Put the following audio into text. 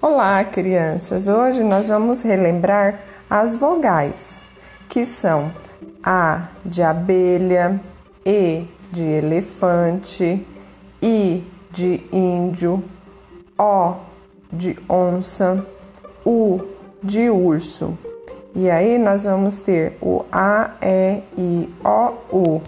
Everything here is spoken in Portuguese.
Olá, crianças! Hoje nós vamos relembrar as vogais, que são A de abelha, E de elefante, I de índio, O de onça, U de urso. E aí nós vamos ter o A, E, I, O, U.